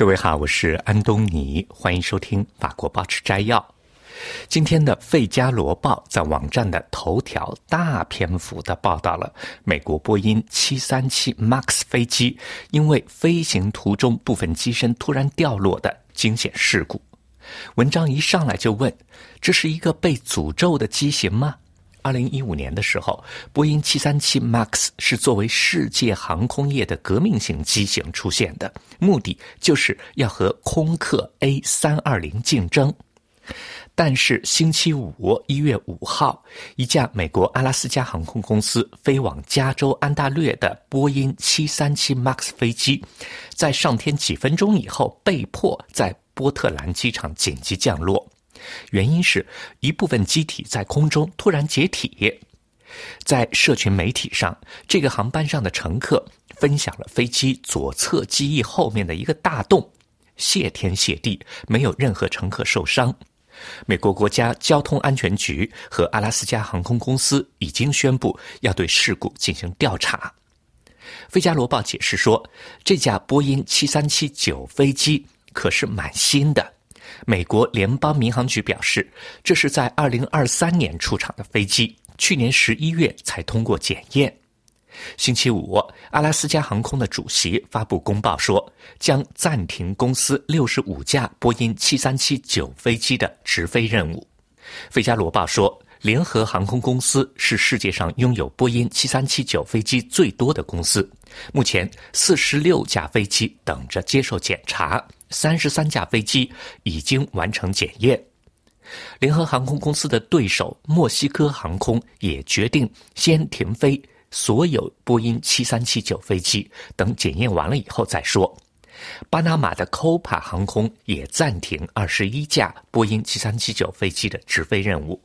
各位好，我是安东尼，欢迎收听法国报纸摘要。今天的《费加罗报》在网站的头条大篇幅的报道了美国波音737 MAX 飞机因为飞行途中部分机身突然掉落的惊险事故。文章一上来就问：这是一个被诅咒的机型吗？二零一五年的时候，波音737 MAX 是作为世界航空业的革命性机型出现的，目的就是要和空客 A 三二零竞争。但是星期五一月五号，一架美国阿拉斯加航空公司飞往加州安大略的波音737 MAX 飞机，在上天几分钟以后，被迫在波特兰机场紧急降落。原因是一部分机体在空中突然解体，在社群媒体上，这个航班上的乘客分享了飞机左侧机翼后面的一个大洞，谢天谢地，没有任何乘客受伤。美国国家交通安全局和阿拉斯加航空公司已经宣布要对事故进行调查。《费加罗报》解释说，这架波音737-9飞机可是蛮新的。美国联邦民航局表示，这是在2023年出厂的飞机，去年11月才通过检验。星期五，阿拉斯加航空的主席发布公报说，将暂停公司65架波音737-9飞机的直飞任务。《费加罗报》说，联合航空公司是世界上拥有波音737-9飞机最多的公司，目前46架飞机等着接受检查。三十三架飞机已经完成检验，联合航空公司的对手墨西哥航空也决定先停飞所有波音七三七九飞机，等检验完了以后再说。巴拿马的 Copa 航空也暂停二十一架波音七三七九飞机的直飞任务。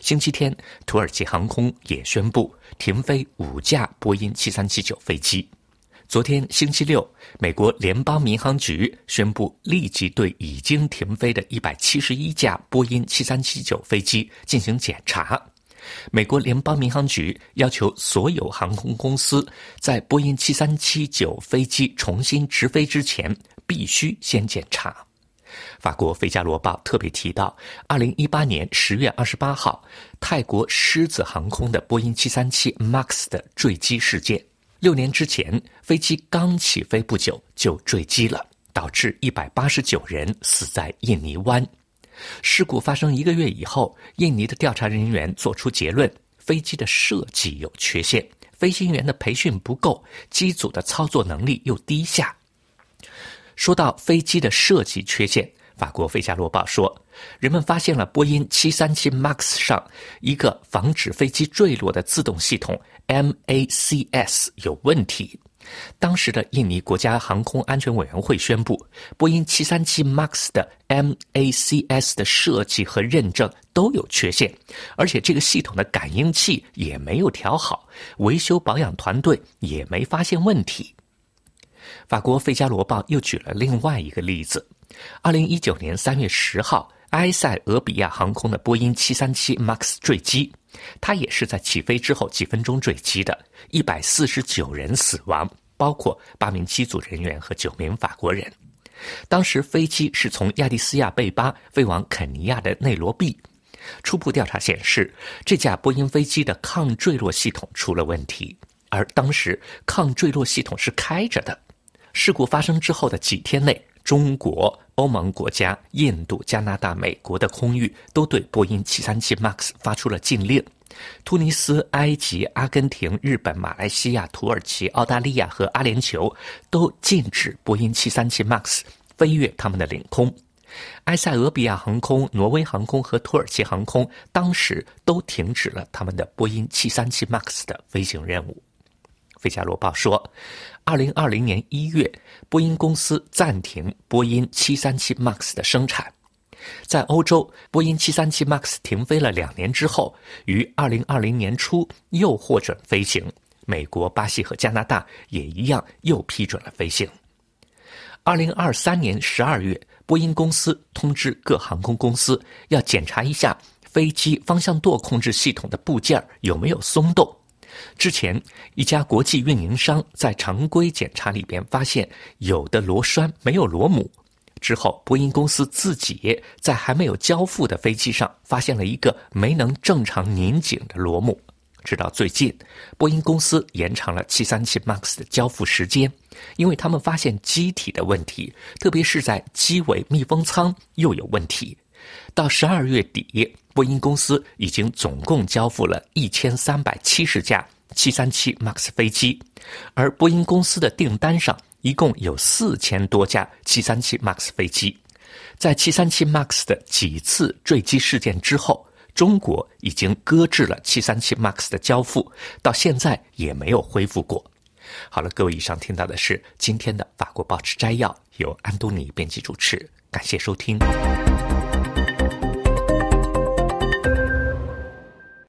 星期天，土耳其航空也宣布停飞五架波音七三七九飞机。昨天星期六，美国联邦民航局宣布立即对已经停飞的171架波音737-9飞机进行检查。美国联邦民航局要求所有航空公司在波音737-9飞机重新直飞之前，必须先检查。法国《费加罗报》特别提到，2018年10月28号，泰国狮子航空的波音737 MAX 的坠机事件。六年之前，飞机刚起飞不久就坠机了，导致一百八十九人死在印尼湾。事故发生一个月以后，印尼的调查人员作出结论：飞机的设计有缺陷，飞行员的培训不够，机组的操作能力又低下。说到飞机的设计缺陷，法国《费加罗报》说，人们发现了波音737 MAX 上一个防止飞机坠落的自动系统。MACS 有问题。当时的印尼国家航空安全委员会宣布，波音737 MAX 的 MACS 的设计和认证都有缺陷，而且这个系统的感应器也没有调好，维修保养团队也没发现问题。法国《费加罗报》又举了另外一个例子：2019年3月10号，埃塞俄比亚航空的波音737 MAX 坠机。它也是在起飞之后几分钟坠机的，一百四十九人死亡，包括八名机组人员和九名法国人。当时飞机是从亚的斯亚贝巴飞往肯尼亚的内罗毕。初步调查显示，这架波音飞机的抗坠落系统出了问题，而当时抗坠落系统是开着的。事故发生之后的几天内，中国、欧盟国家、印度、加拿大、美国的空域都对波音737 MAX 发出了禁令。突尼斯、埃及、阿根廷、日本、马来西亚、土耳其、澳大利亚和阿联酋都禁止波音737 MAX 飞越他们的领空。埃塞俄比亚航空、挪威航空和土耳其航空当时都停止了他们的波音737 MAX 的飞行任务。《费加罗报》说，二零二零年一月，波音公司暂停波音737 MAX 的生产。在欧洲，波音737 MAX 停飞了两年之后，于二零二零年初又获准飞行。美国、巴西和加拿大也一样，又批准了飞行。二零二三年十二月，波音公司通知各航空公司要检查一下飞机方向舵控制系统的部件有没有松动。之前，一家国际运营商在常规检查里边发现有的螺栓没有螺母。之后，波音公司自己在还没有交付的飞机上发现了一个没能正常拧紧的螺母。直到最近，波音公司延长了737 MAX 的交付时间，因为他们发现机体的问题，特别是在机尾密封舱又有问题。到十二月底，波音公司已经总共交付了一千三百七十架737 MAX 飞机，而波音公司的订单上一共有四千多架737 MAX 飞机。在737 MAX 的几次坠机事件之后，中国已经搁置了737 MAX 的交付，到现在也没有恢复过。好了，各位，以上听到的是今天的法国报纸摘要，由安东尼编辑主持，感谢收听。